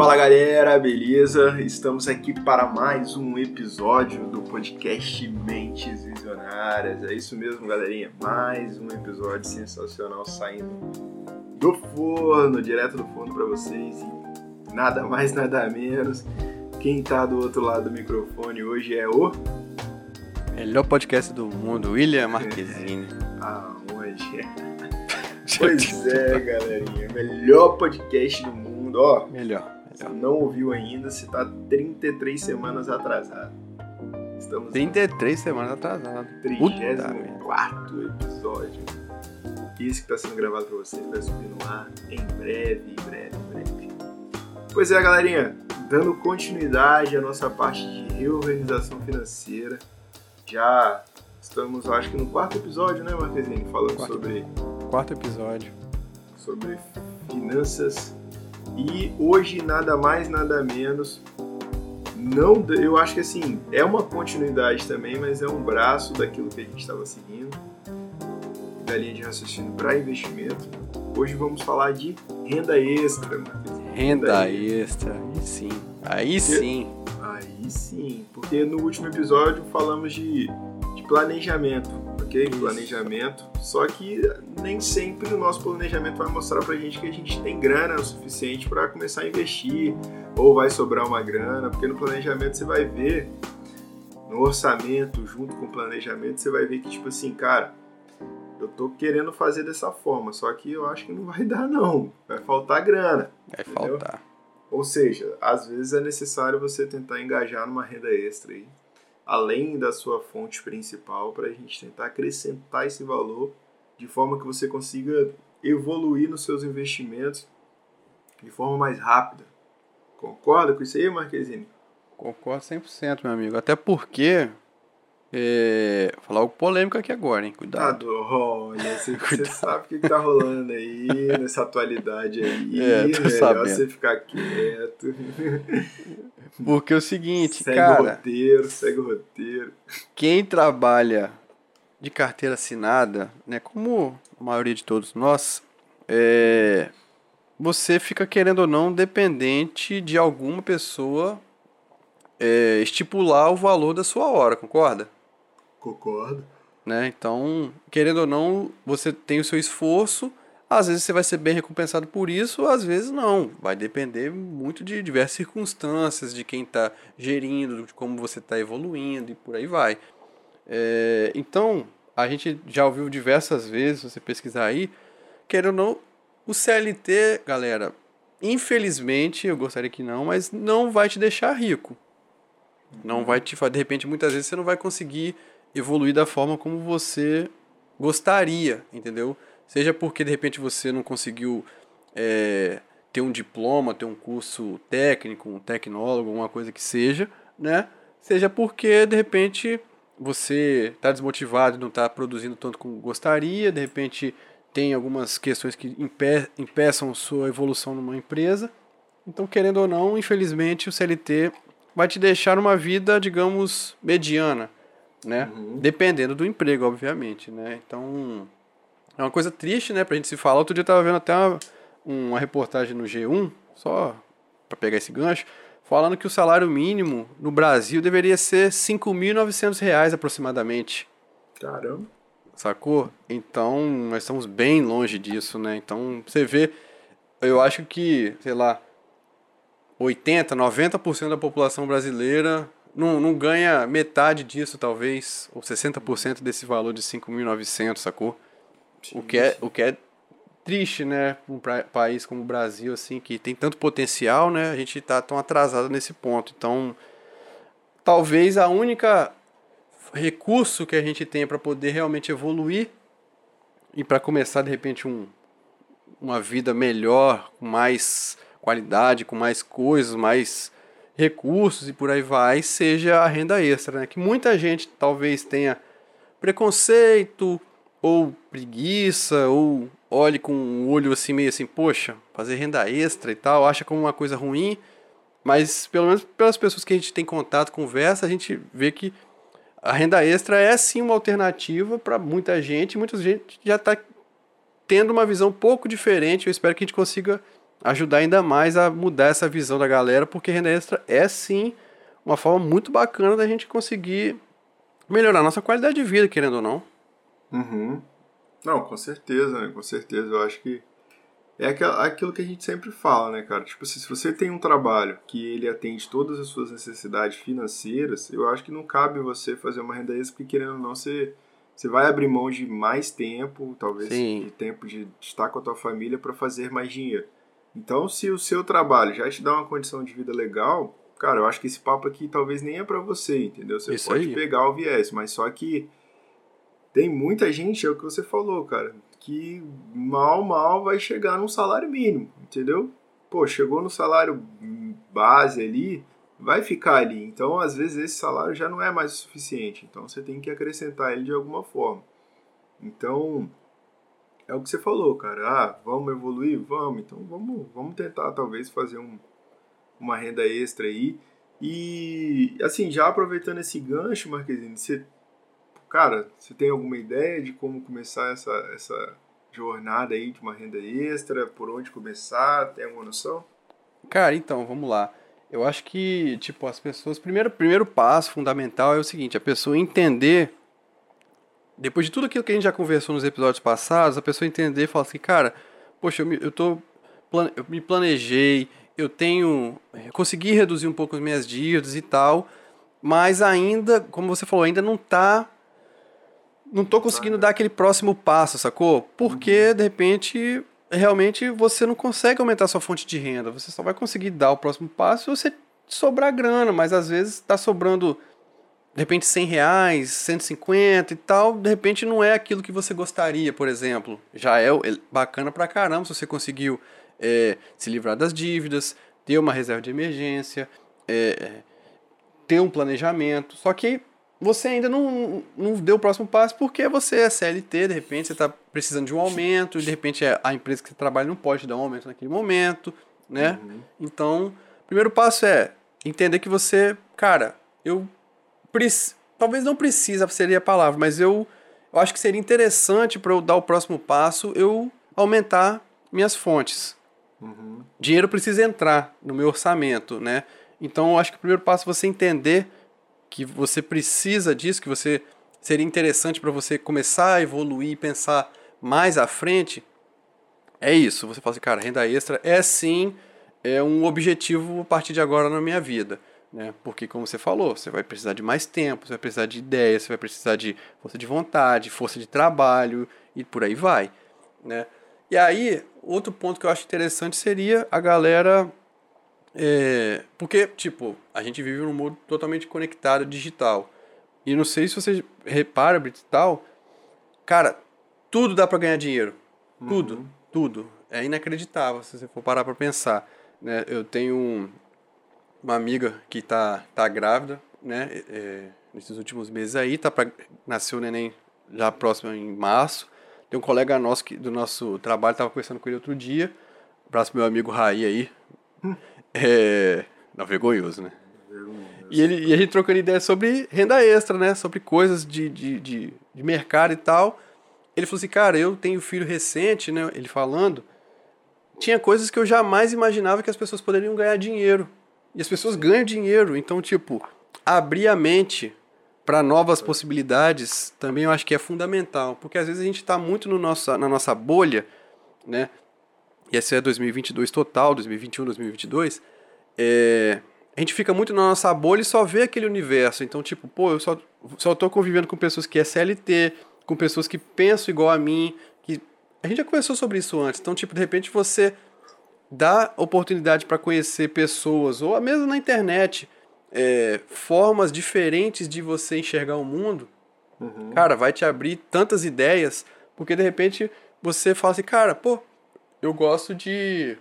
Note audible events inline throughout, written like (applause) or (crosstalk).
Fala galera, beleza? Estamos aqui para mais um episódio do podcast Mentes Visionárias. É isso mesmo, galerinha. Mais um episódio sensacional saindo do forno, direto do forno para vocês. E nada mais, nada menos. Quem tá do outro lado do microfone hoje é o melhor podcast do mundo, William Marquezine. Ah, hoje é. (laughs) Pois é, galerinha. Melhor podcast do mundo. Ó, melhor. Se não ouviu ainda, você tá 33 semanas atrasado. Estamos 33 semanas atrasado. 34 episódio. Esse que está sendo gravado para vocês vai subir no ar em breve, em breve, em breve. Pois é, galerinha, dando continuidade à nossa parte de reorganização financeira. Já estamos, acho que no quarto episódio, né, Marquezinho? Falando quarto. sobre quarto episódio. Sobre finanças. E hoje, nada mais, nada menos. Não, eu acho que assim, é uma continuidade também, mas é um braço daquilo que a gente estava seguindo, da linha de raciocínio para investimento. Hoje vamos falar de renda extra. Renda, renda extra, aí sim. Aí porque, sim. Aí sim, porque no último episódio falamos de, de planejamento ok? Planejamento. Só que nem sempre o nosso planejamento vai mostrar pra gente que a gente tem grana o suficiente para começar a investir ou vai sobrar uma grana, porque no planejamento você vai ver, no orçamento, junto com o planejamento, você vai ver que, tipo assim, cara, eu tô querendo fazer dessa forma, só que eu acho que não vai (laughs) dar, não. Vai faltar grana. Vai entendeu? faltar. Ou seja, às vezes é necessário você tentar engajar numa renda extra aí além da sua fonte principal, para a gente tentar acrescentar esse valor de forma que você consiga evoluir nos seus investimentos de forma mais rápida. Concorda com isso aí, Marquezine? Concordo 100%, meu amigo. Até porque. É... Vou falar algo polêmico aqui agora, hein? Cuidado. Olha, (laughs) você, você sabe o que, está rolando aí nessa atualidade aí. É, tô melhor sabendo. você ficar quieto. (laughs) Porque é o seguinte, segue cara. Segue o roteiro, segue o roteiro. Quem trabalha de carteira assinada, né, como a maioria de todos nós, é, você fica querendo ou não dependente de alguma pessoa é, estipular o valor da sua hora, concorda? Concordo. Né? Então, querendo ou não, você tem o seu esforço às vezes você vai ser bem recompensado por isso, às vezes não. Vai depender muito de diversas circunstâncias, de quem está gerindo, de como você está evoluindo e por aí vai. É, então, a gente já ouviu diversas vezes, se você pesquisar aí, querendo ou não, o CLT, galera, infelizmente, eu gostaria que não, mas não vai te deixar rico. Não vai te de repente, muitas vezes você não vai conseguir evoluir da forma como você gostaria, entendeu? Seja porque de repente você não conseguiu é, ter um diploma, ter um curso técnico, um tecnólogo, alguma coisa que seja, né? Seja porque de repente você está desmotivado não está produzindo tanto como gostaria, de repente tem algumas questões que impe impeçam sua evolução numa empresa. Então, querendo ou não, infelizmente o CLT vai te deixar uma vida, digamos, mediana, né? Uhum. Dependendo do emprego, obviamente, né? Então, é uma coisa triste, né, pra gente se falar. Outro dia eu tava vendo até uma, uma reportagem no G1, só para pegar esse gancho, falando que o salário mínimo no Brasil deveria ser R$ 5.900 aproximadamente. Caramba. Sacou? Então, nós estamos bem longe disso, né? Então, você vê, eu acho que, sei lá, 80, 90% da população brasileira não, não ganha metade disso, talvez, ou 60% desse valor de 5.900, sacou? o que é o que é triste, né, um país como o Brasil assim que tem tanto potencial, né? A gente está tão atrasado nesse ponto. Então, talvez a única recurso que a gente tem para poder realmente evoluir e para começar de repente um, uma vida melhor, com mais qualidade, com mais coisas, mais recursos e por aí vai, seja a renda extra, né? Que muita gente talvez tenha preconceito, ou preguiça, ou olhe com um olho assim meio assim, poxa, fazer renda extra e tal, acha como uma coisa ruim, mas pelo menos pelas pessoas que a gente tem contato, conversa, a gente vê que a renda extra é sim uma alternativa para muita gente, muita gente já está tendo uma visão um pouco diferente, eu espero que a gente consiga ajudar ainda mais a mudar essa visão da galera, porque renda extra é sim uma forma muito bacana da gente conseguir melhorar a nossa qualidade de vida, querendo ou não. Uhum. Não, com certeza, né? Com certeza. Eu acho que é aquilo que a gente sempre fala, né, cara? Tipo, se você tem um trabalho que ele atende todas as suas necessidades financeiras, eu acho que não cabe você fazer uma renda extra, porque querendo ou não, você, você vai abrir mão de mais tempo, talvez Sim. de tempo de estar com a tua família para fazer mais dinheiro. Então, se o seu trabalho já te dá uma condição de vida legal, cara, eu acho que esse papo aqui talvez nem é para você, entendeu? Você Isso pode aí. pegar o viés, mas só que tem muita gente, é o que você falou, cara, que mal, mal vai chegar num salário mínimo, entendeu? Pô, chegou no salário base ali, vai ficar ali. Então, às vezes, esse salário já não é mais o suficiente. Então, você tem que acrescentar ele de alguma forma. Então, é o que você falou, cara. Ah, vamos evoluir? Vamos. Então, vamos, vamos tentar, talvez, fazer um, uma renda extra aí. E, assim, já aproveitando esse gancho, Marquezine, você cara, você tem alguma ideia de como começar essa, essa jornada aí de uma renda extra? Por onde começar? Tem alguma noção? Cara, então, vamos lá. Eu acho que, tipo, as pessoas. Primeiro, primeiro passo fundamental é o seguinte: a pessoa entender. Depois de tudo aquilo que a gente já conversou nos episódios passados, a pessoa entender e falar assim, cara, poxa, eu, me, eu, tô, eu me planejei, eu tenho. Eu consegui reduzir um pouco as minhas dívidas e tal, mas ainda, como você falou, ainda não está não tô conseguindo dar aquele próximo passo, sacou? Porque, uhum. de repente, realmente você não consegue aumentar sua fonte de renda. Você só vai conseguir dar o próximo passo se você sobrar grana, mas às vezes está sobrando, de repente, 100 reais, 150 e tal. De repente não é aquilo que você gostaria, por exemplo. Já é bacana pra caramba se você conseguiu é, se livrar das dívidas, ter uma reserva de emergência, é, ter um planejamento. Só que você ainda não, não deu o próximo passo porque você é CLT, de repente você está precisando de um aumento, e de repente é a empresa que você trabalha não pode dar um aumento naquele momento, né? Uhum. Então, o primeiro passo é entender que você, cara, eu talvez não precisa seria a palavra, mas eu, eu acho que seria interessante para eu dar o próximo passo eu aumentar minhas fontes. Uhum. Dinheiro precisa entrar no meu orçamento, né? Então, eu acho que o primeiro passo é você entender que você precisa disso, que você seria interessante para você começar a evoluir e pensar mais à frente, é isso. Você fala assim, cara, renda extra é sim é um objetivo a partir de agora na minha vida. Né? Porque, como você falou, você vai precisar de mais tempo, você vai precisar de ideias, você vai precisar de força de vontade, força de trabalho e por aí vai. Né? E aí, outro ponto que eu acho interessante seria a galera é, porque, tipo, a gente vive num mundo totalmente conectado, digital. E não sei se você repara, tal, cara, tudo dá para ganhar dinheiro. Tudo, uhum. tudo. É inacreditável se você for parar para pensar. Né? Eu tenho um, uma amiga que tá, tá grávida, né? É, nesses últimos meses aí, tá pra, nasceu o neném já próximo em março. Tem um colega nosso que, do nosso trabalho, tava conversando com ele outro dia. Abraço meu amigo Raí aí. É. Não, vergonhoso, né? E, ele, e a gente trocando ideia sobre renda extra, né? Sobre coisas de, de, de, de mercado e tal. Ele falou assim, cara, eu tenho filho recente, né? Ele falando. Tinha coisas que eu jamais imaginava que as pessoas poderiam ganhar dinheiro. E as pessoas ganham dinheiro. Então, tipo, abrir a mente para novas possibilidades também eu acho que é fundamental. Porque às vezes a gente está muito no nossa, na nossa bolha, né? e esse é 2022 total, 2021, 2022, é, a gente fica muito na nossa bolha e só vê aquele universo. Então, tipo, pô, eu só, só tô convivendo com pessoas que é CLT, com pessoas que pensam igual a mim, que a gente já conversou sobre isso antes. Então, tipo, de repente você dá oportunidade para conhecer pessoas, ou mesmo na internet, é, formas diferentes de você enxergar o mundo, uhum. cara, vai te abrir tantas ideias, porque de repente você fala assim, cara, pô, eu gosto de,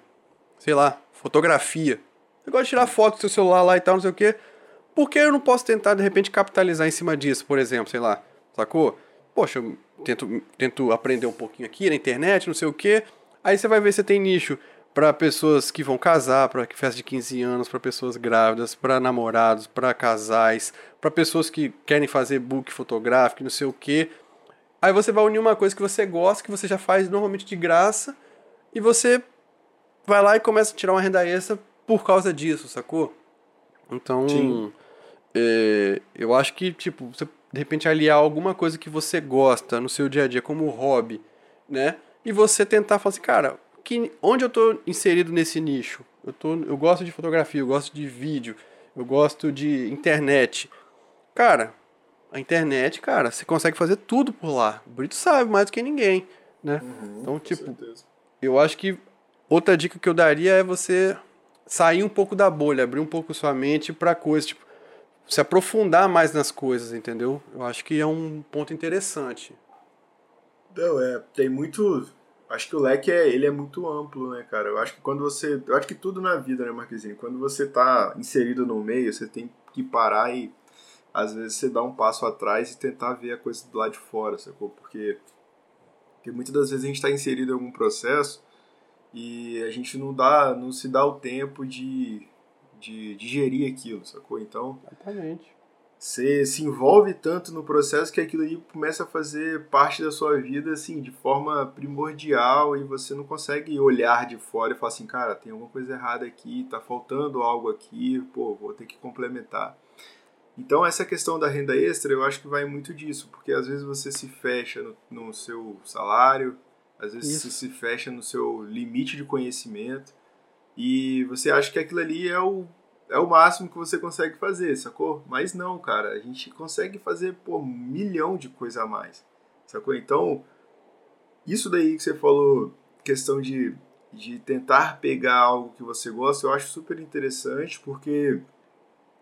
sei lá, fotografia. Eu gosto de tirar foto do seu celular lá e tal, não sei o quê. Por que eu não posso tentar, de repente, capitalizar em cima disso, por exemplo, sei lá, sacou? Poxa, eu tento, tento aprender um pouquinho aqui na internet, não sei o quê. Aí você vai ver se tem nicho para pessoas que vão casar, para festa de 15 anos, para pessoas grávidas, para namorados, para casais, para pessoas que querem fazer book fotográfico, não sei o quê. Aí você vai unir uma coisa que você gosta, que você já faz normalmente de graça, e você vai lá e começa a tirar uma renda extra por causa disso, sacou? Então, é, eu acho que, tipo, você de repente aliar alguma coisa que você gosta no seu dia a dia como hobby, né? E você tentar falar assim, cara, que, onde eu tô inserido nesse nicho? Eu, tô, eu gosto de fotografia, eu gosto de vídeo, eu gosto de internet. Cara, a internet, cara, você consegue fazer tudo por lá. O Brito sabe mais do que ninguém, né? Uhum, então, tipo, eu acho que outra dica que eu daria é você sair um pouco da bolha, abrir um pouco sua mente para coisas, tipo, se aprofundar mais nas coisas, entendeu? Eu acho que é um ponto interessante. Não, é, tem muito. Acho que o leque é, ele é muito amplo, né, cara? Eu acho que quando você. Eu acho que tudo na vida, né, Marquezinho? Quando você tá inserido no meio, você tem que parar e às vezes você dá um passo atrás e tentar ver a coisa do lado de fora, sacou? Porque, porque muitas das vezes a gente está inserido em algum processo e a gente não dá, não se dá o tempo de, de digerir aquilo, sacou? Então, Exatamente. Você se envolve tanto no processo que aquilo aí começa a fazer parte da sua vida, assim, de forma primordial e você não consegue olhar de fora e falar assim, cara, tem alguma coisa errada aqui, tá faltando algo aqui, pô, vou ter que complementar. Então, essa questão da renda extra, eu acho que vai muito disso, porque às vezes você se fecha no, no seu salário, às vezes Isso. você se fecha no seu limite de conhecimento e você acha que aquilo ali é o, é o máximo que você consegue fazer, sacou? Mas não, cara, a gente consegue fazer, pô, um milhão de coisa a mais, sacou? Então, isso daí que você falou, questão de, de tentar pegar algo que você gosta, eu acho super interessante, porque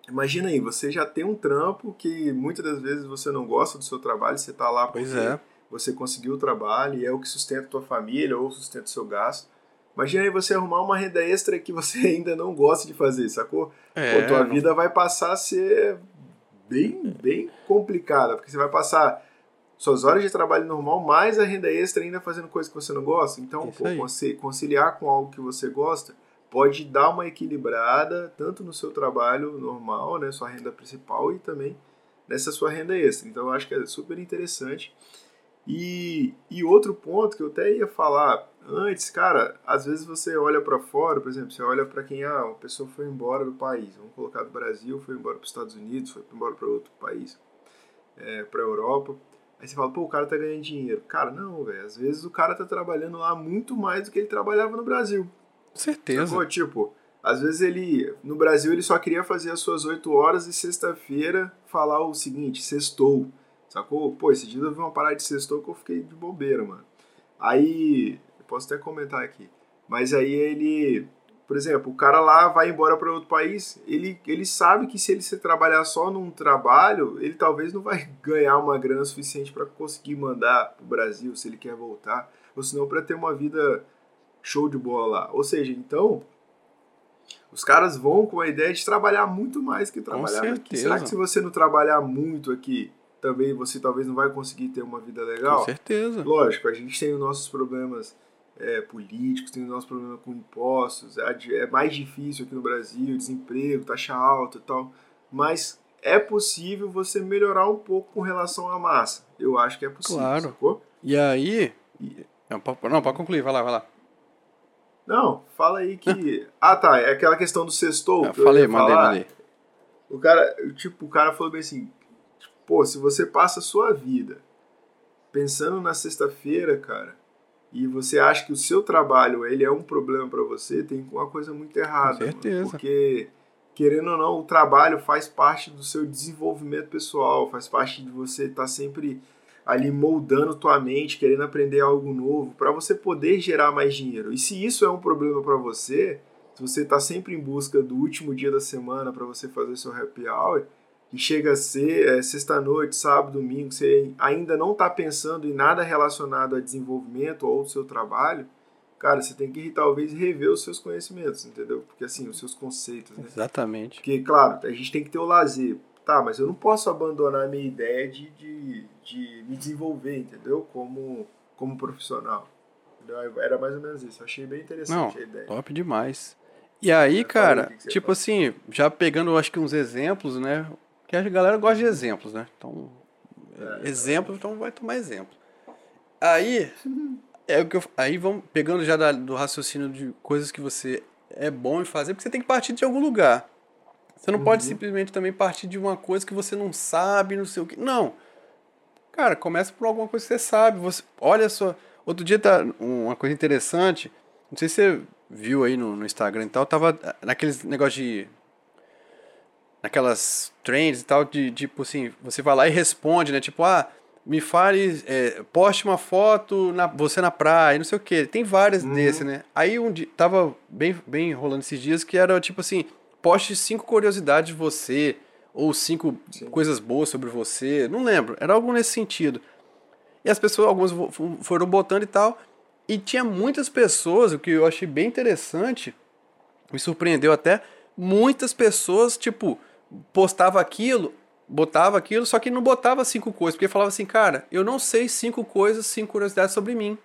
imagina aí, você já tem um trampo que muitas das vezes você não gosta do seu trabalho, você tá lá Pois porque é. você conseguiu o trabalho e é o que sustenta a tua família ou sustenta o seu gasto. Imagina aí você arrumar uma renda extra que você (laughs) ainda não gosta de fazer, sacou? É, Pô, tua não- vida vai passar a ser bem, bem complicada, porque você vai passar suas horas de trabalho normal mais a renda extra ainda fazendo coisa que você não gosta. Então, pô, conciliar com algo que você gosta pode dar uma equilibrada tanto no seu trabalho normal, né, sua renda principal e também nessa sua renda extra. Então, eu acho que é super interessante. E, e outro ponto que eu até ia falar antes, cara, às vezes você olha para fora, por exemplo, você olha para quem, ah, uma pessoa foi embora do país, vamos colocar do Brasil, foi embora para os Estados Unidos, foi embora para outro país, é, para Europa. Aí você fala, pô, o cara tá ganhando dinheiro. Cara, não, velho, às vezes o cara tá trabalhando lá muito mais do que ele trabalhava no Brasil. Com certeza. Sacou? Tipo, às vezes ele, no Brasil, ele só queria fazer as suas 8 horas e sexta-feira falar o seguinte, sextou. Sacou? Pô, esse dia eu vi uma parada de sextou que eu fiquei de bobeira, mano. Aí, posso até comentar aqui. Mas aí ele, por exemplo, o cara lá vai embora para outro país, ele, ele sabe que se ele se trabalhar só num trabalho, ele talvez não vai (laughs) ganhar uma grana suficiente para conseguir mandar pro Brasil se ele quer voltar, ou senão para ter uma vida show de bola lá. Ou seja, então, os caras vão com a ideia de trabalhar muito mais que trabalhar aqui. certeza. Será que se você não trabalhar muito aqui, também você talvez não vai conseguir ter uma vida legal? Com certeza. Lógico, a gente tem os nossos problemas é, políticos, tem os nossos problemas com impostos, é, é mais difícil aqui no Brasil, desemprego, taxa alta e tal, mas é possível você melhorar um pouco com relação à massa. Eu acho que é possível, Claro. sacou? E aí. Não, pode concluir, vai lá, vai lá. Não, fala aí que... (laughs) ah, tá, é aquela questão do sextou. Eu falei, ia mandei, falar. mandei. O cara, tipo, o cara falou bem assim, pô, se você passa a sua vida pensando na sexta-feira, cara, e você acha que o seu trabalho ele é um problema pra você, tem uma coisa muito errada. mano. certeza. porque querendo ou não, o trabalho faz parte do seu desenvolvimento pessoal, faz parte de você estar sempre ali moldando tua mente, querendo aprender algo novo, para você poder gerar mais dinheiro. E se isso é um problema para você, se você está sempre em busca do último dia da semana para você fazer seu happy hour, e chega a ser é, sexta-noite, sábado, domingo, você ainda não está pensando em nada relacionado a desenvolvimento ou ao seu trabalho, cara, você tem que talvez rever os seus conhecimentos, entendeu? Porque assim, os seus conceitos, né? Exatamente. Porque, claro, a gente tem que ter o lazer. Tá, mas eu não posso abandonar a minha ideia de, de, de me desenvolver, entendeu? Como, como profissional. Entendeu? Era mais ou menos isso. Eu achei bem interessante Não, a ideia. Top demais. E aí, É, cara, tipo fala. assim, já pegando, acho que uns exemplos, né? Que a galera gosta de exemplos, né? Então, É, exemplo, então vai tomar exemplo. Aí, É o que eu, aí vamos pegando já da, do raciocínio de coisas que você é bom em fazer, porque você tem que partir de algum lugar. Você não uhum. pode simplesmente também partir de uma coisa que você não sabe, não sei o que. Não. Cara, começa por alguma coisa que você sabe. Você, olha só. Outro dia tá uma coisa interessante. Não sei se você viu aí no, no Instagram e tal. Tava naqueles negócio de. Naquelas trends e tal, de tipo assim, você vai lá e responde, né? Tipo, ah, me fale, é, poste uma foto, na, você na praia, não sei o que. Tem várias uhum. desse, né? Aí um dia, tava bem, bem rolando esses dias que era tipo assim, poste cinco curiosidades de você, ou cinco Sim. coisas boas sobre você, não lembro, era algo nesse sentido. E as pessoas, algumas foram botando e tal, e tinha muitas pessoas, o que eu achei bem interessante, me surpreendeu até, muitas pessoas, tipo, postava aquilo, botava aquilo, só que não botava cinco coisas, porque falava assim, cara, eu não sei cinco coisas, cinco curiosidades sobre mim.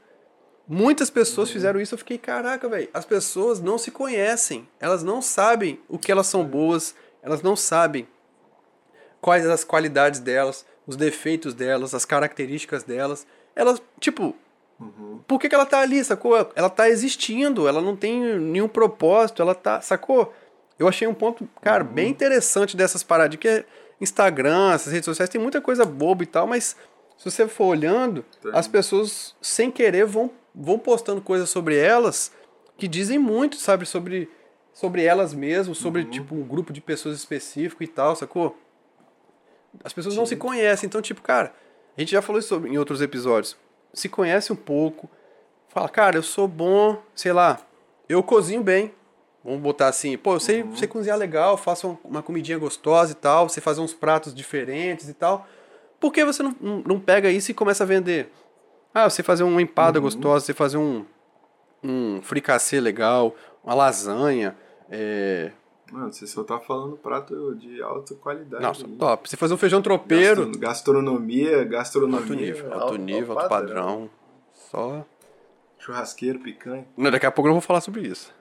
Muitas pessoas uhum. fizeram isso, eu fiquei, caraca, velho, as pessoas não se conhecem, elas não sabem o que elas são boas, elas não sabem quais as qualidades delas, os defeitos delas, as características delas. Elas, tipo, uhum. por que, que ela tá ali, sacou? Ela tá existindo, ela não tem nenhum propósito, ela tá, sacou? Eu achei um ponto, cara, uhum. bem interessante dessas paradas, que Instagram, essas redes sociais, tem muita coisa boba e tal, mas se você for olhando, as pessoas, sem querer, vão, vão postando coisas sobre elas que dizem muito, sabe, sobre, sobre elas mesmas, sobre, uhum. tipo, um grupo de pessoas específico e tal, sacou? As pessoas Sim. não se conhecem, então, tipo, cara, a gente já falou isso em outros episódios. Se conhece um pouco, fala, cara, eu sou bom, sei lá, eu cozinho bem, Vamos botar assim, pô, eu sei, uhum. sei cozinhar legal, faço uma comidinha gostosa e tal, você fazer uns pratos diferentes e tal. Por que você não, não pega isso e começa a vender? Ah, você fazer uma empada uhum. gostosa, você fazer um, um fricassê legal, uma lasanha. É... Mano, você só tá falando prato de alta qualidade. Nossa, aí. top. Você fazer um feijão tropeiro. Gastronomia, gastronomia. Alto nível, alto, nível, alto padrão. padrão. Só. Churrasqueiro, picanha. Não, daqui a pouco eu não vou falar sobre isso.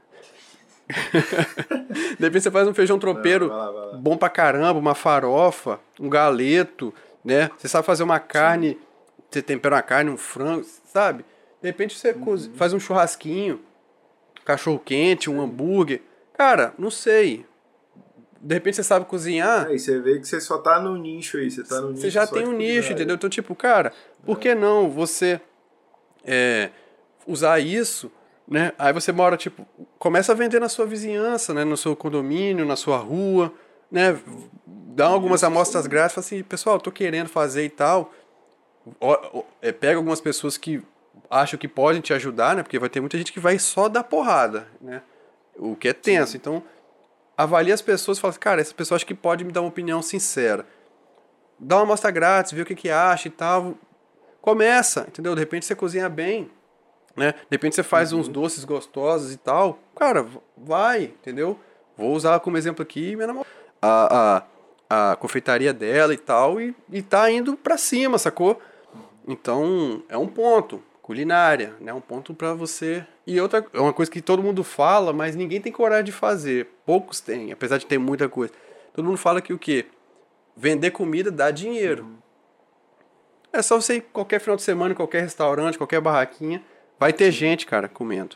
(laughs) de repente você faz um feijão tropeiro vai lá, vai lá. bom pra caramba, uma farofa, um galeto, né? Você sabe fazer uma carne, Sim. você tempera uma carne, um frango, sabe? De repente você uhum. faz um churrasquinho, cachorro quente, um hambúrguer. Cara, não sei. De repente você sabe cozinhar. Aí você vê que você só tá no nicho aí, você tá no. Você já tem um nicho, entendeu? Então, tipo, cara, por que não você é, usar isso né? Aí você mora, tipo, começa a vender na sua vizinhança, né? No seu condomínio, na sua rua, né? Dá algumas amostras grátis, fala assim, pessoal, tô querendo fazer e tal. É, pega algumas pessoas que acham que podem te ajudar, né? Porque vai ter muita gente que vai só dar porrada, né? O que é tenso. Sim. Então, avalie as pessoas e fala assim, cara, essa pessoa acha que pode me dar uma opinião sincera. Dá uma amostra grátis, vê o que, que acha e tal. Começa, entendeu? De repente você cozinha bem né? De repente você faz uhum. uns doces gostosos e tal. Cara, vai, entendeu? Vou usar como exemplo aqui minha namorada. A, a, a confeitaria dela e tal, e, e tá indo pra cima, sacou? Então, é um ponto. Culinária, né? Um ponto para você. E outra, é uma coisa que todo mundo fala, mas ninguém tem coragem de fazer. Poucos têm, apesar de ter muita coisa. Todo mundo fala que o quê? Vender comida dá dinheiro. Uhum. É só você ir qualquer final de semana, qualquer restaurante, qualquer barraquinha Vai ter gente, cara, comendo.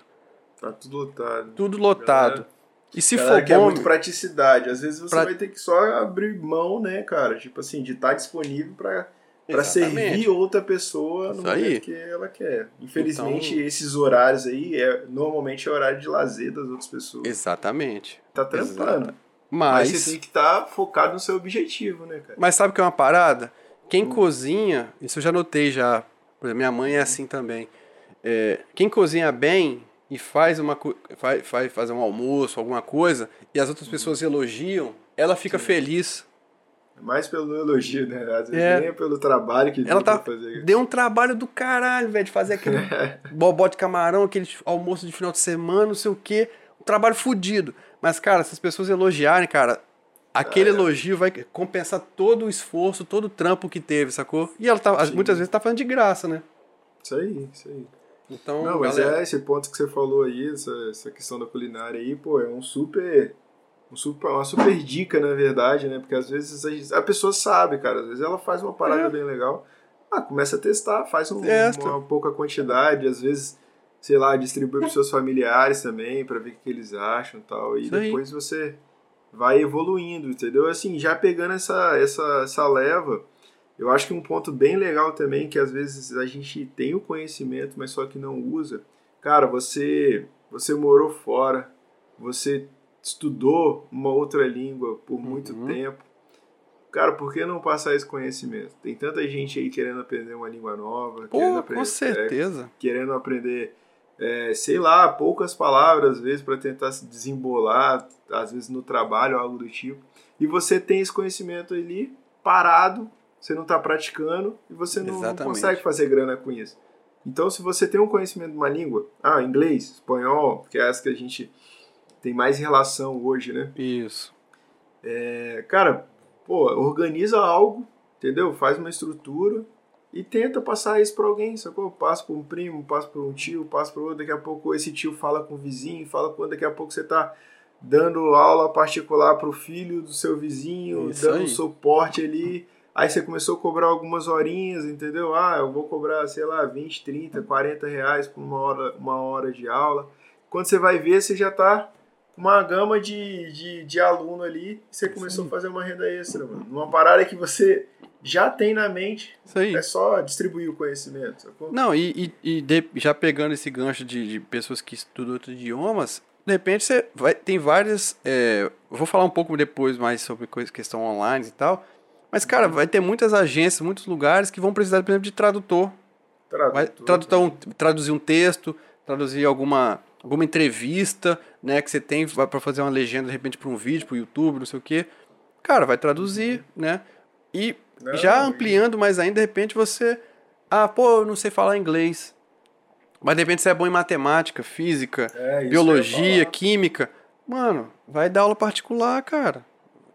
Tá tudo lotado. Tudo lotado. Galera, e se for é bom, é muito praticidade. Às vezes você pra... vai ter que só abrir mão, né, cara? Tipo assim, de estar tá disponível para para servir outra pessoa no Isso momento aí. que ela quer. Infelizmente, então... esses horários aí é normalmente é horário de lazer das outras pessoas. Exatamente. Tá trampando. Mas... Mas você tem que estar tá focado no seu objetivo, né, cara? Mas sabe o que é uma parada? Quem hum. cozinha, isso eu já notei já. Minha mãe é assim também. É, quem cozinha bem e faz, uma, faz, faz, faz um almoço, alguma coisa, e as outras pessoas elogiam, ela fica Sim. feliz. É mais pelo elogio, né? Às vezes é. nem é pelo trabalho que ela tá fazer. Deu um trabalho do caralho, velho, de fazer aquele (laughs) bobó de camarão, aquele almoço de final de semana, não sei o quê. Um trabalho fodido. Mas, cara, se as pessoas elogiarem, cara, aquele ah, é. elogio vai compensar todo o esforço, todo o trampo que teve, sacou? E ela tá, muitas vezes tá falando de graça, né? Isso aí, isso aí. Então, não, mas galera... é esse ponto que você falou aí, essa, essa questão da culinária aí, pô, é um super, um super, uma super dica, na verdade, né? Porque às vezes a, a pessoa sabe, cara, às vezes ela faz uma parada é. bem legal, ah, começa a testar, faz um, uma pouca quantidade, às vezes, sei lá, distribui para seus familiares também, para ver o que eles acham e tal. E Isso depois aí. você vai evoluindo, entendeu? Assim, já pegando essa, essa, essa leva, eu acho que um ponto bem legal também, que às vezes a gente tem o conhecimento, mas só que não usa. Cara, você, você morou fora, você estudou uma outra língua por muito uhum. tempo. Cara, por que não passar esse conhecimento? Tem tanta gente aí querendo aprender uma língua nova, Pô, querendo aprender, com certeza. É, querendo aprender, é, sei lá, poucas palavras às vezes para tentar se desembolar, às vezes no trabalho, algo do tipo. E você tem esse conhecimento ali parado, você não está praticando e você não, não, consegue fazer grana com isso. Então, se você tem um conhecimento de uma língua, ah, inglês, espanhol, que é essa que a gente tem mais relação hoje, né? Isso. É, cara, pô, organiza algo, entendeu? Faz uma estrutura e tenta passar isso para alguém, sacou? Passa para um primo, passa para um tio, passa para outro, daqui a pouco esse tio fala com o vizinho, fala com daqui a pouco você tá dando aula particular para o filho do seu vizinho, isso dando aí. suporte ali. Aí você começou a cobrar algumas horinhas, entendeu? Ah, eu vou cobrar, sei lá, 20, 30, 40 reais por uma hora, uma hora de aula. Quando você vai ver, você já está uma gama de, de, de aluno ali, você começou Sim. a fazer uma renda extra, mano. Uma parada que você já tem na mente, é só distribuir o conhecimento. Sacou? Não, e, e, e de, já pegando esse gancho de, de pessoas que estudam outros idiomas, de repente você vai, tem várias. É, vou falar um pouco depois mais sobre coisa, questão online e tal. Mas, cara, vai ter muitas agências, muitos lugares que vão precisar, por exemplo, de tradutor. Tradutor. Vai tradutor um, traduzir um texto, traduzir alguma alguma entrevista, né, que você tem para fazer uma legenda de repente para um vídeo, para o YouTube, não sei o quê. Cara, vai traduzir, né? E não, já ampliando mais ainda, de repente você, ah, pô, eu não sei falar inglês. Mas de repente você é bom em matemática, física, é, biologia, química. Mano, vai dar aula particular, cara.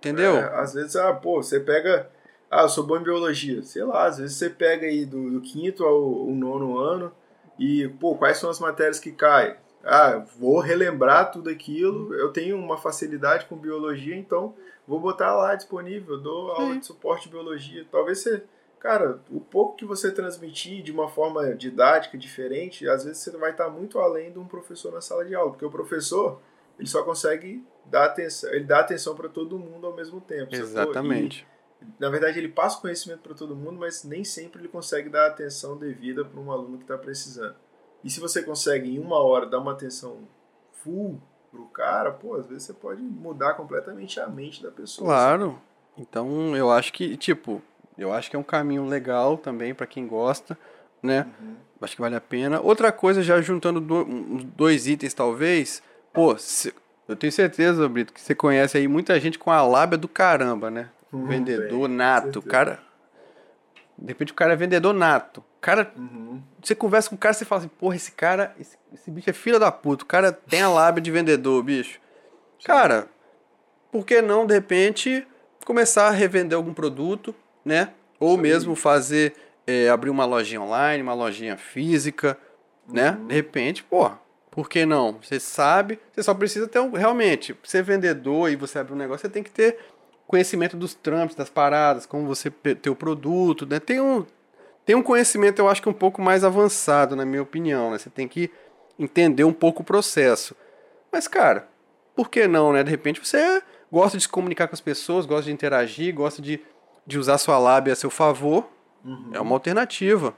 Entendeu? É, às vezes, ah, pô, você pega. Ah, eu sou bom em biologia. Sei lá, às vezes você pega aí do, do quinto ao, ao nono ano e, pô, quais são as matérias que caem? ah, vou relembrar tudo aquilo, eu tenho uma facilidade com biologia, então vou botar lá disponível, dou aula de suporte de biologia. Talvez você, cara, o pouco que você transmitir de uma forma didática diferente, às vezes você vai estar muito além de um professor na sala de aula, porque o professor, ele só consegue dar atenção, ele dá atenção para todo mundo ao mesmo tempo. Exatamente. E, na verdade, ele passa o conhecimento para todo mundo, mas nem sempre ele consegue dar a atenção devida para um aluno que está precisando. E se você consegue em uma hora dar uma atenção full pro cara, pô, às vezes você pode mudar completamente a mente da pessoa. Claro. Então, eu acho que, tipo, eu acho que é um caminho legal também para quem gosta, né? Uhum. Acho que vale a pena. Outra coisa, já juntando dois itens, talvez, pô, se, eu tenho certeza, Brito, que você conhece aí muita gente com a lábia do caramba, né? Uhum, vendedor bem, nato, cara. De repente o cara é vendedor nato. Cara, uhum. você conversa com o cara, você fala assim, porra, esse cara, esse, esse bicho é filho da puta. O cara tem a lábia de vendedor, bicho. Sim. Cara, por que não, de repente, começar a revender algum produto, né? Ou Sim. mesmo fazer, é, abrir uma lojinha online, uma lojinha física, né? uhum. né? De repente, pô, por que não? Você sabe, você só precisa ter um, realmente, ser vendedor e você abrir um negócio, você tem que ter conhecimento dos trâmites, das paradas, como você ter o produto, né? Tem um, tem um conhecimento, eu acho que um pouco mais avançado, na minha opinião, né? Você tem que entender um pouco o processo. Mas, cara, por que não, né? De repente você gosta de se comunicar com as pessoas, gosta de interagir, gosta de, de usar sua lábia a seu favor. Uhum. É uma alternativa.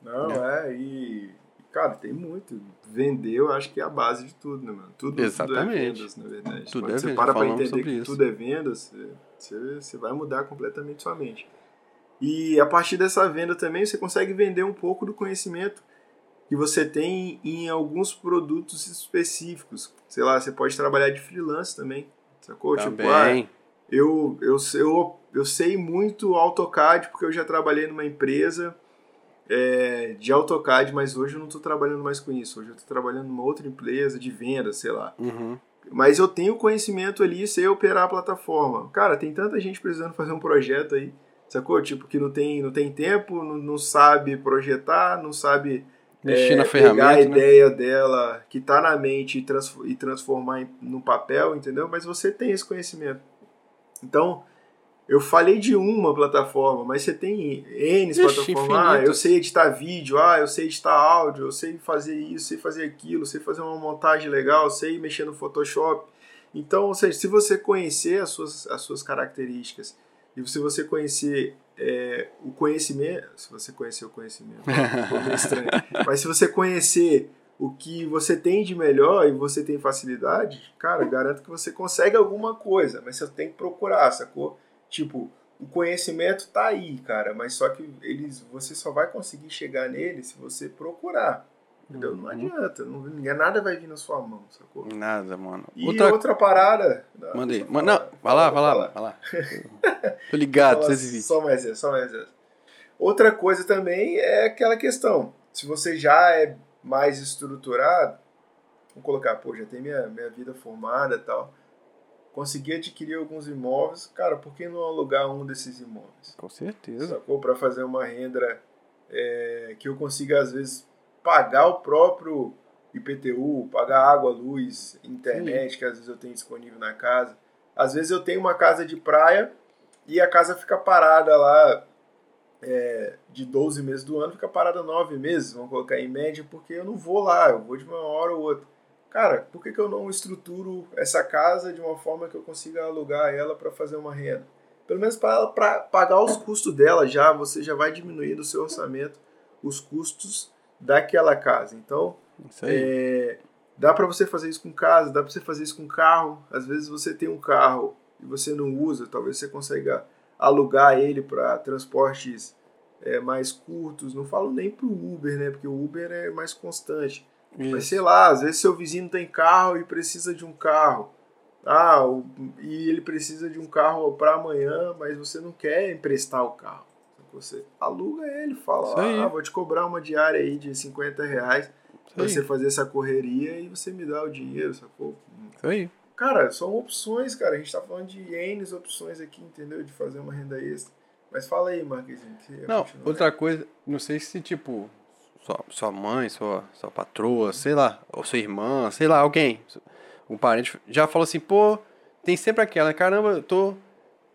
Não, né? é, e Cara, tem muito. Vender, eu acho que é a base de tudo, né, mano? Tudo, Exatamente. tudo é vendas, na verdade. Tudo Quando é você para pra entender que isso. tudo é vendas, você, você vai mudar completamente sua mente. E a partir dessa venda também, você consegue vender um pouco do conhecimento que você tem em alguns produtos específicos. Sei lá, você pode trabalhar de freelance também, sacou? Também. Tipo, ah, eu, eu, eu, eu sei muito AutoCAD porque eu já trabalhei numa empresa é, de AutoCAD, mas hoje eu não estou trabalhando mais com isso. Hoje eu estou trabalhando numa outra empresa de venda, sei lá. Uhum. Mas eu tenho conhecimento ali, sei operar a plataforma. Cara, tem tanta gente precisando fazer um projeto aí, sacou? Tipo, que não tem, não tem tempo, não, não sabe projetar, não sabe Mexer é, na ferramenta, pegar a né? ideia dela que está na mente e, trans, e transformar em, no papel, entendeu? Mas você tem esse conhecimento. Então, eu falei de uma plataforma, mas você tem N plataformas. Ah, eu sei editar vídeo, ah, eu sei editar áudio, eu sei fazer isso, sei fazer aquilo, sei fazer uma montagem legal, sei mexer no Photoshop. Então, ou seja, se você conhecer as suas, as suas características e se você conhecer é, o conhecimento, se você conhecer o conhecimento, (laughs) meio estranho, mas se você conhecer o que você tem de melhor e você tem facilidade, cara, garanto que você consegue alguma coisa, mas você tem que procurar, sacou? Tipo, o conhecimento tá aí, cara, mas só que eles, você só vai conseguir chegar nele se você procurar. Entendeu? Não Uhum. adianta, não, nada vai vir na sua mão, sacou? Nada, mano. E Outra... outra, parada. Não, Mandei. Mano, não, vai lá, vai lá, vai lá. Tô ligado, Só- 220. Só mais essa, só mais essa. Outra coisa também é aquela questão. Se você já é mais estruturado, vamos colocar, pô, já tem minha, minha vida formada e tal. Consegui adquirir alguns imóveis, cara, por que não alugar um desses imóveis? Com certeza. Sacou? Para fazer uma renda é, que eu consiga, às vezes, pagar o próprio IPTU, pagar água, luz, internet, que às vezes eu tenho disponível na casa. Às vezes eu tenho uma casa de praia e a casa fica parada lá é, de 12 meses do ano, fica parada 9 meses, vamos colocar em média, porque eu não vou lá, eu vou de uma hora ou outra. Cara, por que, que eu não estruturo essa casa de uma forma que eu consiga alugar ela para fazer uma renda? Pelo menos para pagar os custos dela já, você já vai diminuir do seu orçamento os custos daquela casa. Então, é, dá para você fazer isso com casa, dá para você fazer isso com carro. Às vezes você tem um carro e você não usa, talvez você consiga alugar ele para transportes é, mais curtos. Não falo nem para o Uber, né? Porque o Uber é mais constante. Mas Isso. sei lá, às vezes seu vizinho tem carro e precisa de um carro. Ah, o- e ele precisa de um carro para amanhã, mas você não quer emprestar o carro. Você aluga ele, fala, ah, vou te cobrar uma diária aí de 50 reais pra você fazer essa correria e você me dá o dinheiro, sacou? Isso aí. Cara, são opções, cara. A gente tá falando de N opções aqui, entendeu? De fazer uma renda extra. Mas fala aí, Marquezinho. Não, outra coisa, não sei se tipo, sua, sua mãe, sua, sua patroa, sei lá, ou sua irmã, sei lá, alguém, um parente, já falou assim, pô, tem sempre aquela, caramba, eu tô.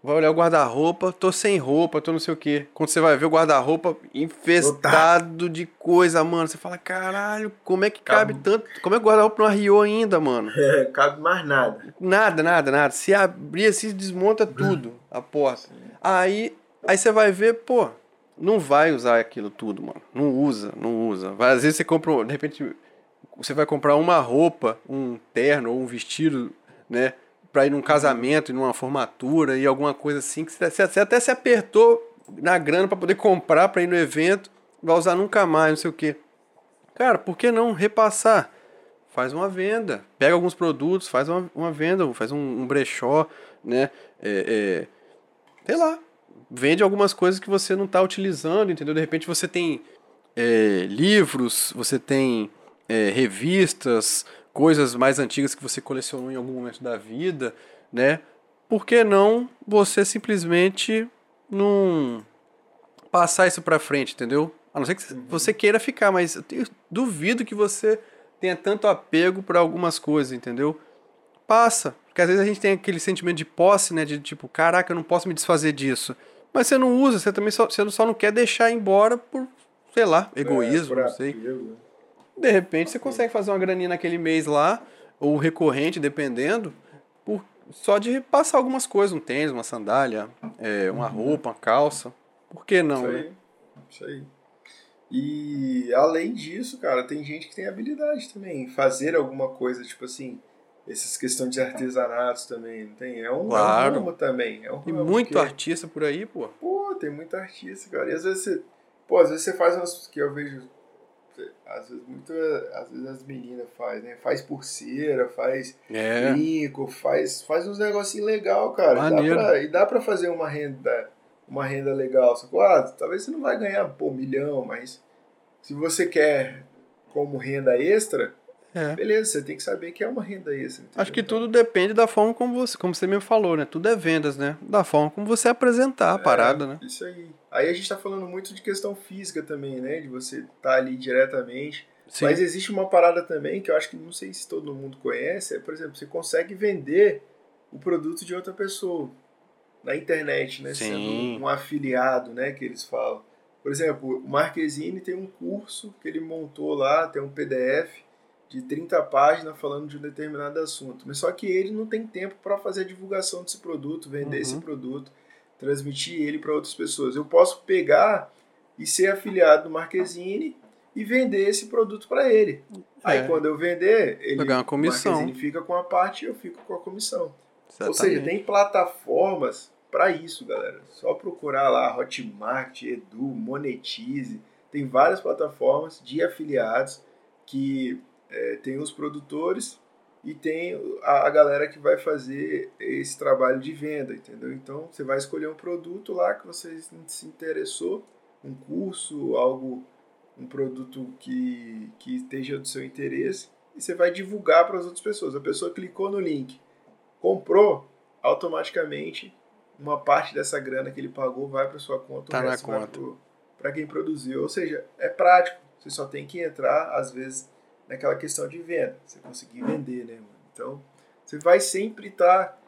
Vai olhar o guarda-roupa, tô sem roupa, tô não sei o quê. Quando você vai ver o guarda-roupa infestado de coisa, mano, você fala, caralho, como é que cabe Cabe. tanto? Como é que o guarda-roupa não arriou ainda, mano? (laughs) É, cabe mais nada. Nada, nada, nada. Se abrir assim, desmonta (laughs) tudo a porta. Aí, aí você vai ver, pô, não vai usar aquilo tudo, mano. Não usa, não usa. Às vezes você compra, de repente, você vai comprar uma roupa, um terno ou um vestido, né? Pra ir num casamento, numa formatura e alguma coisa assim, que você, você até se apertou na grana pra poder comprar pra ir no evento, vai usar nunca mais, não sei o quê. Cara, por que não repassar? Faz uma venda. Pega alguns produtos, faz uma, uma venda, faz um, um brechó, né? É, é, sei lá. Vende algumas coisas que você não está utilizando, entendeu? De repente você tem é, livros, você tem é, revistas, coisas mais antigas que você colecionou em algum momento da vida, né? Por que não você simplesmente não passar isso pra frente, entendeu? A não ser que você queira ficar, mas eu tenho- duvido que você tenha tanto apego por algumas coisas, entendeu? Passa. Porque às vezes a gente tem aquele sentimento de posse, né? De tipo, caraca, eu não posso me desfazer disso. Mas você não usa, você também só, você só não quer deixar embora por, sei lá, egoísmo, É, não sei. apego. De repente você consegue fazer uma graninha naquele mês lá, ou recorrente, dependendo, por, só de passar algumas coisas, um tênis, uma sandália, é, uma roupa, uma calça. Por que não, Isso né? aí. Isso aí. E além disso, cara, tem gente que tem habilidade também fazer alguma coisa, tipo assim, essas questões de artesanatos também, não tem? É um, Claro. é um ramo também. É um Tem ramo, muito porque- artista por aí, pô. Pô, tem muito artista, cara. E às vezes você. Pô, às vezes você faz umas. Que eu vejo. Às vezes, muito, às vezes as meninas fazem, né? Faz pulseira, faz É. brinco, faz, faz uns negocinhos legal, cara. Dá Maneiro. pra- e dá pra fazer uma renda, uma renda legal. Sacou? Ah, talvez você não vai ganhar, pô, um milhão, mas se você quer como renda extra, É. beleza, você tem que saber que é uma renda extra. entendeu? Acho que tudo depende da forma como você, como você mesmo falou, né? Tudo é vendas, né? Da forma como você apresentar a parada, né? Isso aí. Aí a gente tá falando muito de questão física também, né? De você estar ali diretamente. Sim. Mas existe uma parada também que eu acho que não sei se todo mundo conhece. É, por exemplo, você consegue vender o produto de outra pessoa. na internet, né? Sim. Sendo um afiliado, né? Que eles falam. Por exemplo, o Marquezine tem um curso que ele montou lá, tem um PDF de 30 páginas falando de um determinado assunto. Mas só que ele não tem tempo para fazer a divulgação desse produto, vender Uhum. esse produto, transmitir ele para outras pessoas. Eu posso pegar e ser afiliado do Marquezine e vender esse produto para ele. Aí É. quando eu vender, ele ganhar uma comissão. Marquezine fica com a parte e eu fico com a comissão. Ou seja, tem plataformas para isso, galera. Só procurar lá Hotmart, Edu, Monetize. Tem várias plataformas de afiliados que é, tem os produtores e tem a, a galera que vai fazer esse trabalho de venda, entendeu? Então você vai escolher um produto lá que você se interessou, um curso, algo, um produto que, que esteja do seu interesse e você vai divulgar para as outras pessoas. A pessoa clicou no link, comprou, automaticamente uma parte dessa grana que ele pagou vai para sua conta, Tá na conta. para quem produziu. Ou seja, é prático. Você só tem que entrar, às vezes, naquela questão de venda. Você conseguir vender, né, mano? Então, você vai sempre estar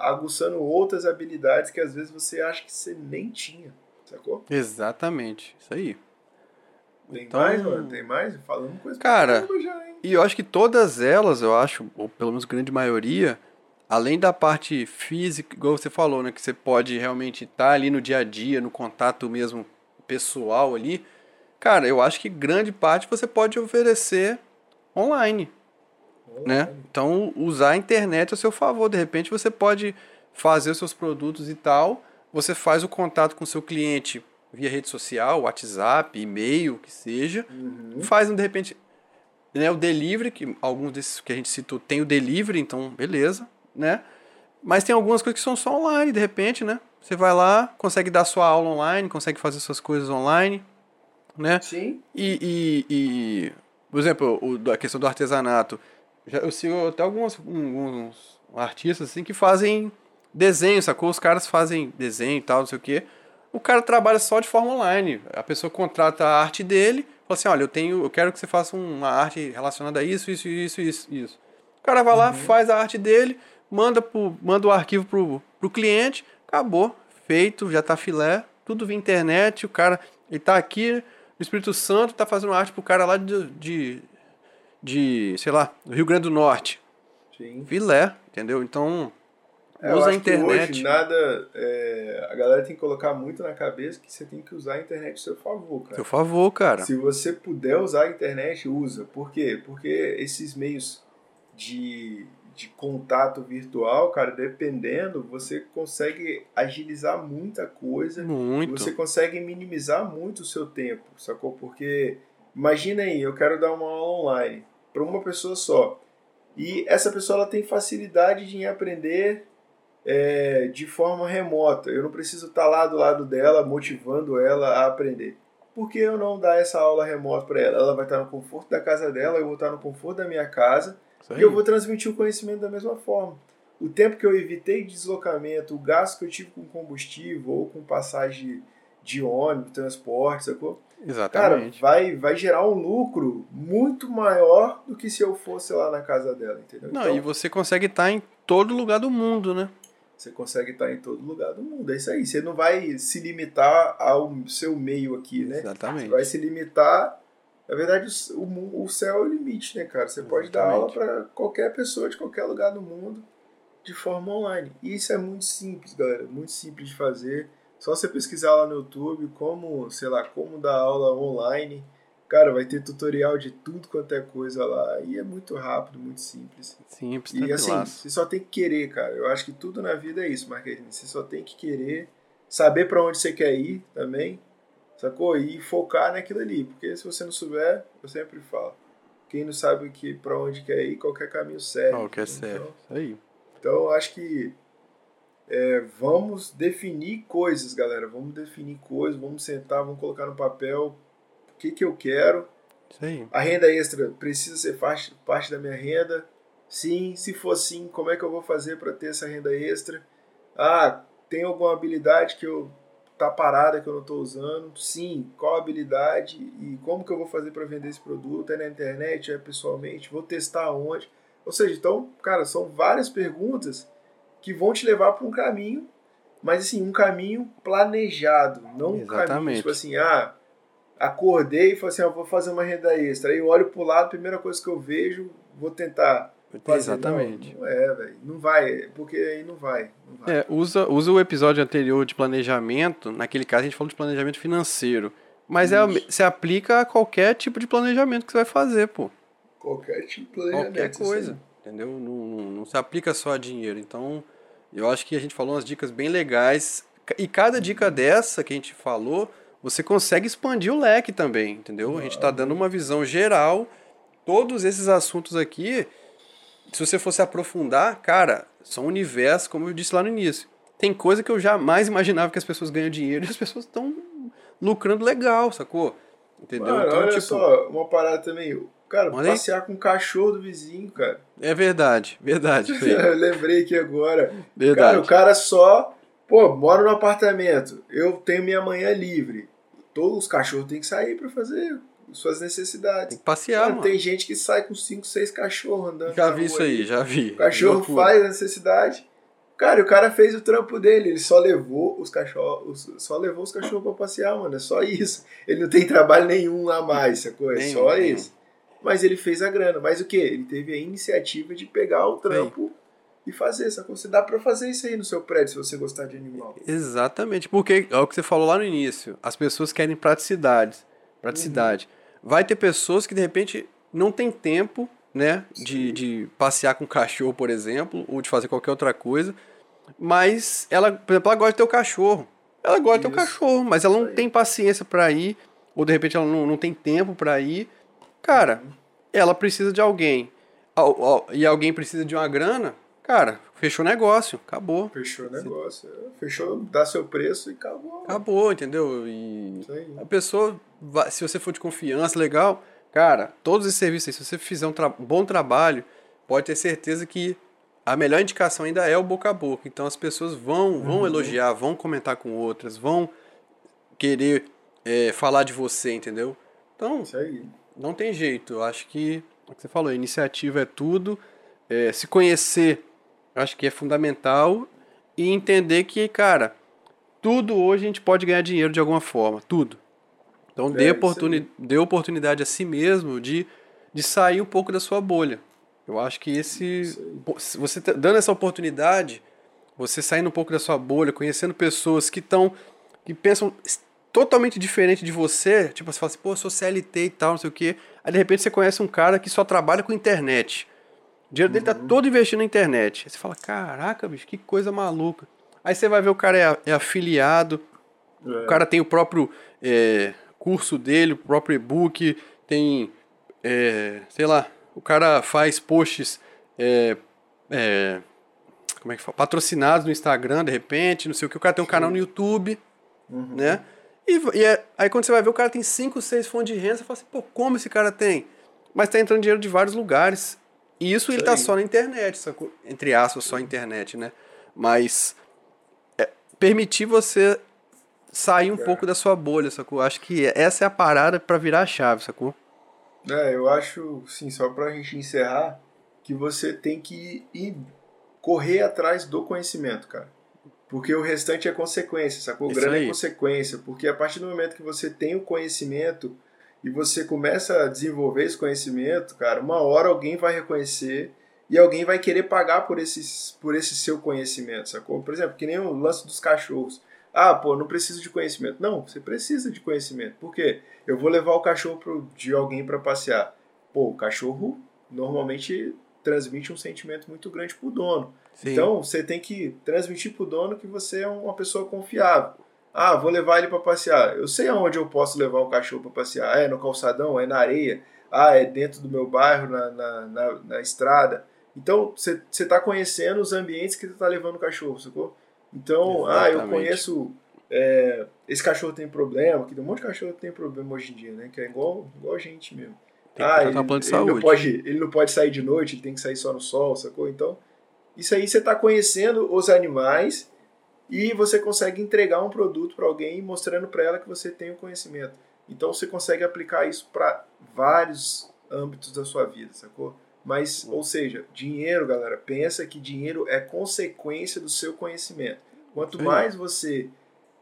aguçando outras habilidades que às vezes você acha que você nem tinha. Sacou? Exatamente. Isso aí. Tem Então- mais, mano? Tem mais? Falando coisa Cara, já? E eu acho que todas elas, eu acho, ou pelo menos grande maioria, além da parte física, igual você falou, né, que você pode realmente estar ali no dia a dia, no contato mesmo pessoal ali, cara, eu acho que grande parte você pode oferecer online, né? Então, usar a internet a seu favor, de repente você pode fazer os seus produtos e tal, você faz o contato com o seu cliente via rede social, WhatsApp, e-mail, que seja, Uhum. faz de repente né, o delivery, que alguns desses que a gente citou tem o delivery, então beleza, né? Mas tem algumas coisas que são só online, de repente, né? Você vai lá, consegue dar sua aula online, consegue fazer suas coisas online, né? Sim. E, e, e, por exemplo, o, a questão do artesanato. Já, eu sigo até alguns, alguns artistas assim que fazem desenho, sacou? Os caras fazem desenho e tal, não sei o quê. O cara trabalha só de forma online. A pessoa contrata a arte dele, fala assim, olha, eu tenho, eu quero que você faça uma arte relacionada a isso, isso, isso, isso, isso. O cara vai lá, faz a arte dele, manda, pro, manda o arquivo pro, pro cliente, acabou, feito, já tá filé, tudo via internet, o cara, ele tá aqui no Espírito Santo, tá fazendo arte pro cara lá de, de, de sei lá, do Rio Grande do Norte. Sim. Filé, entendeu? Então, É, eu usa a internet. hoje nada. é, a galera tem que colocar muito na cabeça que você tem que usar a internet a seu favor, cara. Seu favor, cara. Se você puder usar a internet, usa. Por quê? Porque esses meios de, de contato virtual, cara, dependendo, você consegue agilizar muita coisa. Muito. Você consegue minimizar muito o seu tempo, sacou? Porque imagina aí, eu quero dar uma aula online para uma pessoa só. E essa pessoa ela tem facilidade de aprender é, de forma remota. Eu não preciso estar lá do lado dela, motivando ela a aprender. Por que eu não dar essa aula remota para ela? Ela vai estar no conforto da casa dela, eu vou estar no conforto da minha casa E eu vou transmitir o conhecimento da mesma forma. O tempo que eu evitei de deslocamento, o gasto que eu tive com combustível ou com passagem de ônibus, transporte, sacou? Cara, Exatamente. vai, vai gerar um lucro muito maior do que se eu fosse lá na casa dela, entendeu? Não, então, e você consegue estar em todo lugar do mundo, né? você consegue estar em todo lugar do mundo. É isso aí. Você não vai se limitar ao seu meio aqui, né? Você Exatamente. vai se limitar. Na verdade, o, o céu é o limite, né, cara? Você pode dar aula Exatamente. para qualquer pessoa de qualquer lugar do mundo de forma online. E isso é muito simples, galera. Muito simples de fazer. Só você pesquisar lá no YouTube como, sei lá, como dar aula online. Cara, vai ter tutorial de tudo quanto é coisa lá. E é muito rápido, muito simples. Simples, E assim, você só tem que querer, cara. Eu acho que tudo na vida é isso, Marquinhos. Você só tem que querer, saber pra onde você quer ir também, sacou? E focar naquilo ali. Porque se você não souber, eu sempre falo. Quem não sabe que para onde quer ir, qualquer caminho serve. Qual que é Então-. Isso aí. Então, eu acho que é, vamos definir coisas, galera. Vamos definir coisas, vamos sentar, vamos colocar no papel o que, que eu quero, aí. a renda extra precisa ser parte, parte da minha renda? Sim. Se for sim, como é que eu vou fazer para ter essa renda extra? Ah, tem alguma habilidade que eu tá parada que eu não estou usando? Sim. Qual habilidade e como que eu vou fazer para vender esse produto? É na internet? É pessoalmente? Vou testar onde? Ou seja, então, cara, são várias perguntas que vão te levar para um caminho mas assim, um caminho planejado, não um Exatamente. caminho, tipo assim, ah, acordei e falei assim, ah, vou fazer uma renda extra. Aí eu olho pro lado, primeira coisa que eu vejo, vou tentar fazer. Exatamente. Não, não é, velho. Não vai, porque aí não vai. Não vai. É, usa, usa o episódio anterior de planejamento. Naquele caso, a gente falou de planejamento financeiro. Mas é, se aplica a qualquer tipo de planejamento que você vai fazer, pô. Qualquer tipo de planejamento. Qualquer coisa. aí. Entendeu? Não, não, não se aplica só a dinheiro. Então, eu acho que a gente falou umas dicas bem legais. E cada dica dessa que a gente falou, você consegue expandir o leque também, entendeu? A gente está dando uma visão geral. Todos esses assuntos aqui, se você fosse aprofundar, cara, são universos, como eu disse lá no início. Tem coisa que eu jamais imaginava que as pessoas ganham dinheiro e as pessoas estão lucrando legal, sacou? Entendeu? Mano, então, olha tipo, só, uma parada também. Cara, aí. passear com o cachorro do vizinho, cara. é verdade, verdade. (laughs) Eu lembrei aqui agora. Cara, verdade. o cara só, pô, mora no apartamento. Eu tenho minha manhã livre. Todos os cachorros têm que sair pra fazer suas Tem necessidades. que passear, Mano, mano. tem gente que sai com 5, 6 cachorros andando. Já vi isso aí, já vi. O cachorro Loucura. faz a necessidade. Cara, o cara fez o trampo dele, ele só levou os cachorros, só levou os cachorros pra passear, mano. É só isso. Ele não tem trabalho nenhum a mais, sacou? É Nenhum, só nenhum. isso. Mas ele fez a grana. Mas o que? Ele teve a iniciativa de pegar o trampo e fazer, sacou? Você dá pra fazer isso aí no seu prédio se você gostar de animal. Exatamente, porque é o que você falou lá no início. As pessoas querem praticidade. Praticidade. Uhum. Vai ter pessoas que de repente não tem tempo, né, de, de passear com o cachorro, por exemplo, ou de fazer qualquer outra coisa. Mas ela, por exemplo, ela gosta de ter o cachorro. Ela gosta de ter o cachorro, mas ela não tem paciência pra ir, ou de repente ela não, não tem tempo pra ir. Cara, Uhum. ela precisa de alguém. Al- al- E alguém precisa de uma grana, cara, fechou o negócio, acabou. Fechou o negócio. é. Fechou, dá seu preço e acabou. Acabou, entendeu? E Isso aí. a pessoa, se você for de confiança, legal, cara, todos esses serviços aí, se você fizer um tra- bom trabalho, pode ter certeza que a melhor indicação ainda é o boca a boca. Então as pessoas vão, vão Uhum. elogiar, vão comentar com outras, vão querer é, falar de você, entendeu? Então, não tem jeito. Eu acho que, é o que você falou, iniciativa é tudo. É, se conhecer, acho que é fundamental. E entender que, cara, tudo hoje a gente pode ganhar dinheiro de alguma forma. Tudo. Então dê, É, oportuni dê oportunidade a si mesmo de, de sair um pouco da sua bolha. Eu acho que esse. Você tá dando essa oportunidade, você saindo um pouco da sua bolha, conhecendo pessoas que estão. que pensam totalmente diferente de você, tipo, você fala assim, pô, eu sou CLT e tal, não sei o quê. Aí de repente você conhece um cara que só trabalha com internet. O dinheiro dele tá Uhum. todo investido na internet. Aí você fala, caraca, bicho, que coisa maluca. Aí você vai ver o cara é, é afiliado, o cara tem o próprio é, curso dele, o próprio e-book, tem, é, sei lá, o cara faz posts é, é, como é que fala? patrocinados no Instagram, de repente, não sei o que, o cara tem um canal no YouTube, Uhum. né? E, e é- aí quando você vai ver, o cara tem 5, 6 fontes de renda, você fala assim, pô, como esse cara tem? Mas tá entrando dinheiro de vários lugares. E isso ele Isso tá aí. só na internet, sacou? entre aspas, só internet, né? Mas é, permitir você sair um É. pouco da sua bolha, sacou? Acho que essa é a parada pra virar a chave, sacou? É, eu acho, sim, só pra gente encerrar, que você tem que ir correr atrás do conhecimento, cara. Porque o restante é consequência, sacou? Isso Grana aí. é consequência. Porque a partir do momento que você tem o conhecimento e você começa a desenvolver esse conhecimento, cara, uma hora alguém vai reconhecer e alguém vai querer pagar por, esses, por esse seu conhecimento, sacou? Por exemplo, que nem o lance dos cachorros. Ah, pô, não preciso de conhecimento. Não, você precisa de conhecimento. Por quê? Eu vou levar o cachorro pro, de alguém para passear. Pô, o cachorro normalmente transmite um sentimento muito grande pro dono. Sim. Então, você tem que transmitir pro dono que você é uma pessoa confiável. Ah, vou levar ele para passear. Eu sei aonde eu posso levar o cachorro para passear. É no calçadão, é na areia. Ah, é dentro do meu bairro, na, na, na, na estrada. Então, você está conhecendo os ambientes que você está levando o cachorro, sacou? Então, ah, eu Exatamente. conheço. é, esse cachorro tem problema, que um monte de cachorro que tem problema hoje em dia, né? Que é igual, igual a gente mesmo. Tem Ah, ele, ele não saúde. pode, ele não pode sair de noite, ele tem que sair só no sol, sacou? Então, isso aí você está conhecendo os animais e você consegue entregar um produto para alguém mostrando para ela que você tem o conhecimento. Então você consegue aplicar isso para vários âmbitos da sua vida, sacou? Mas, ou seja, dinheiro, galera, pensa que dinheiro é consequência do seu conhecimento. Quanto mais você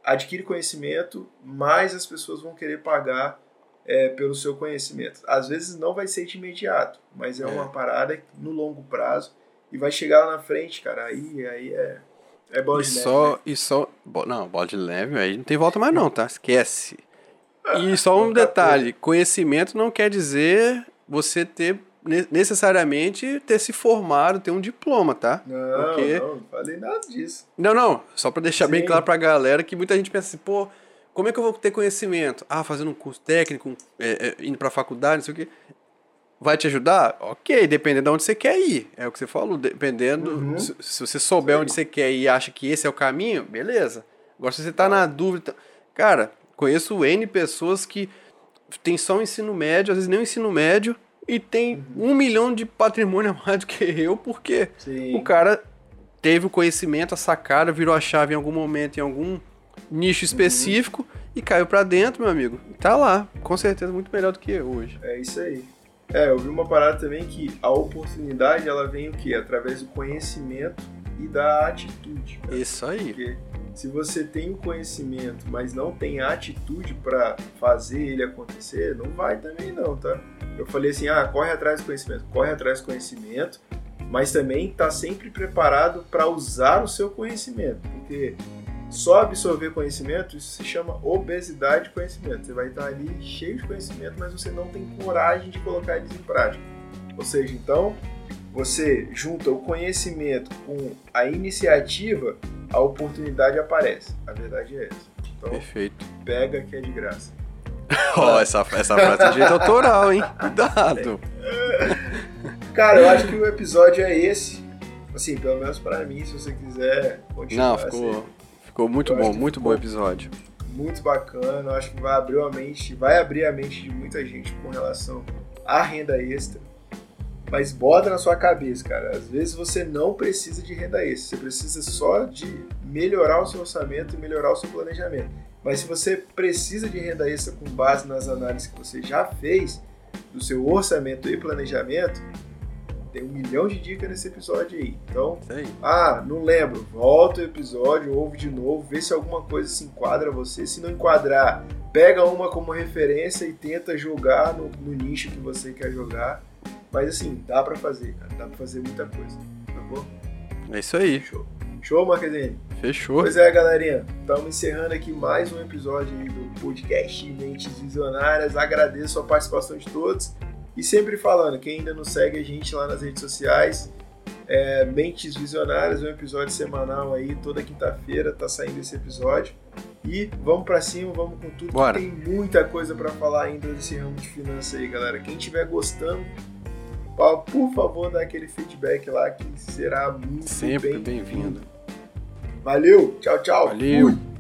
adquire conhecimento, mais as pessoas vão querer pagar é, pelo seu conhecimento. Às vezes não vai ser de imediato, mas é, é. uma parada no longo prazo e vai chegar lá na frente, cara. Aí, aí é, é bola e de só, neve. Né? E só. Não, bola de leve aí não tem volta mais, não, tá? Esquece. E só um detalhe: conhecimento não quer dizer você ter necessariamente ter se formado, ter um diploma, tá? Não, Porque... não, não falei nada disso. Não, não, só para deixar Sim. bem claro pra galera que muita gente pensa assim, pô, como é que eu vou ter conhecimento? Ah, fazendo um curso técnico, é, é, indo pra faculdade, não sei o quê. Vai te ajudar? Ok, dependendo de onde você quer ir. É o que você falou, dependendo. Uhum. Se, se, você souber Sim. onde você quer ir e acha que esse é o caminho, beleza. Agora, se você tá na dúvida. Cara, conheço N pessoas que tem só o ensino médio, às vezes nem o ensino médio, e tem uhum. um milhão de patrimônio a mais do que (laughs) eu, porque Sim. o cara teve o conhecimento, a sacada, virou a chave em algum momento, em algum nicho específico uhum. e caiu para dentro, meu amigo. Tá lá, com certeza muito melhor do que eu hoje. É isso aí. É, eu vi uma parada também que a oportunidade ela vem o quê? Através do conhecimento e da atitude. Cara. Isso aí. Porque se você tem o conhecimento, mas não tem a atitude para fazer ele acontecer, não vai também não, tá? Eu falei assim, ah, corre atrás do conhecimento, corre atrás do conhecimento, mas também está sempre preparado para usar o seu conhecimento, porque só absorver conhecimento, isso se chama obesidade de conhecimento. Você vai estar ali cheio de conhecimento, mas você não tem coragem de colocar eles em prática. Ou seja, então, você junta o conhecimento com a iniciativa, a oportunidade aparece. A verdade é essa. Então, Perfeito. Pega que é de graça. (laughs) Ó, oh, essa, essa frase é de autoral, hein? Cuidado. (laughs) Cara, eu acho que o episódio é esse. Assim, pelo menos para mim, se você quiser continuar. Não, ficou, assim, ficou muito bom, muito bom episódio. Muito bacana, eu acho que vai abrir a mente, vai abrir a mente de muita gente com relação à renda extra. Mas bota na sua cabeça, cara. Às vezes você não precisa de renda extra, você precisa só de melhorar o seu orçamento e melhorar o seu planejamento. Mas se você precisa de renda extra com base nas análises que você já fez do seu orçamento e planejamento, tem um milhão de dicas nesse episódio aí. Então, aí. ah, não lembro, volta o episódio, ouve de novo, vê se alguma coisa se enquadra a você. Se não enquadrar, pega uma como referência e tenta jogar no, no nicho que você quer jogar. Mas assim, dá para fazer, cara, dá para fazer muita coisa, tá bom? É isso aí. Show. Show, Marquezine? Fechou. Pois é, galerinha. Estamos encerrando aqui mais um episódio do podcast Mentes Visionárias. Agradeço a participação de todos. E sempre falando, quem ainda não segue a gente lá nas redes sociais, é Mentes Visionárias, um episódio semanal aí, toda quinta-feira tá saindo esse episódio. E vamos para cima, vamos com tudo. Bora. Tem muita coisa para falar ainda desse ramo de finanças aí, galera. Quem estiver gostando, por favor, dá aquele feedback lá que será muito Sempre bem-vindo. Bem Valeu, tchau, tchau. Valeu. Fui.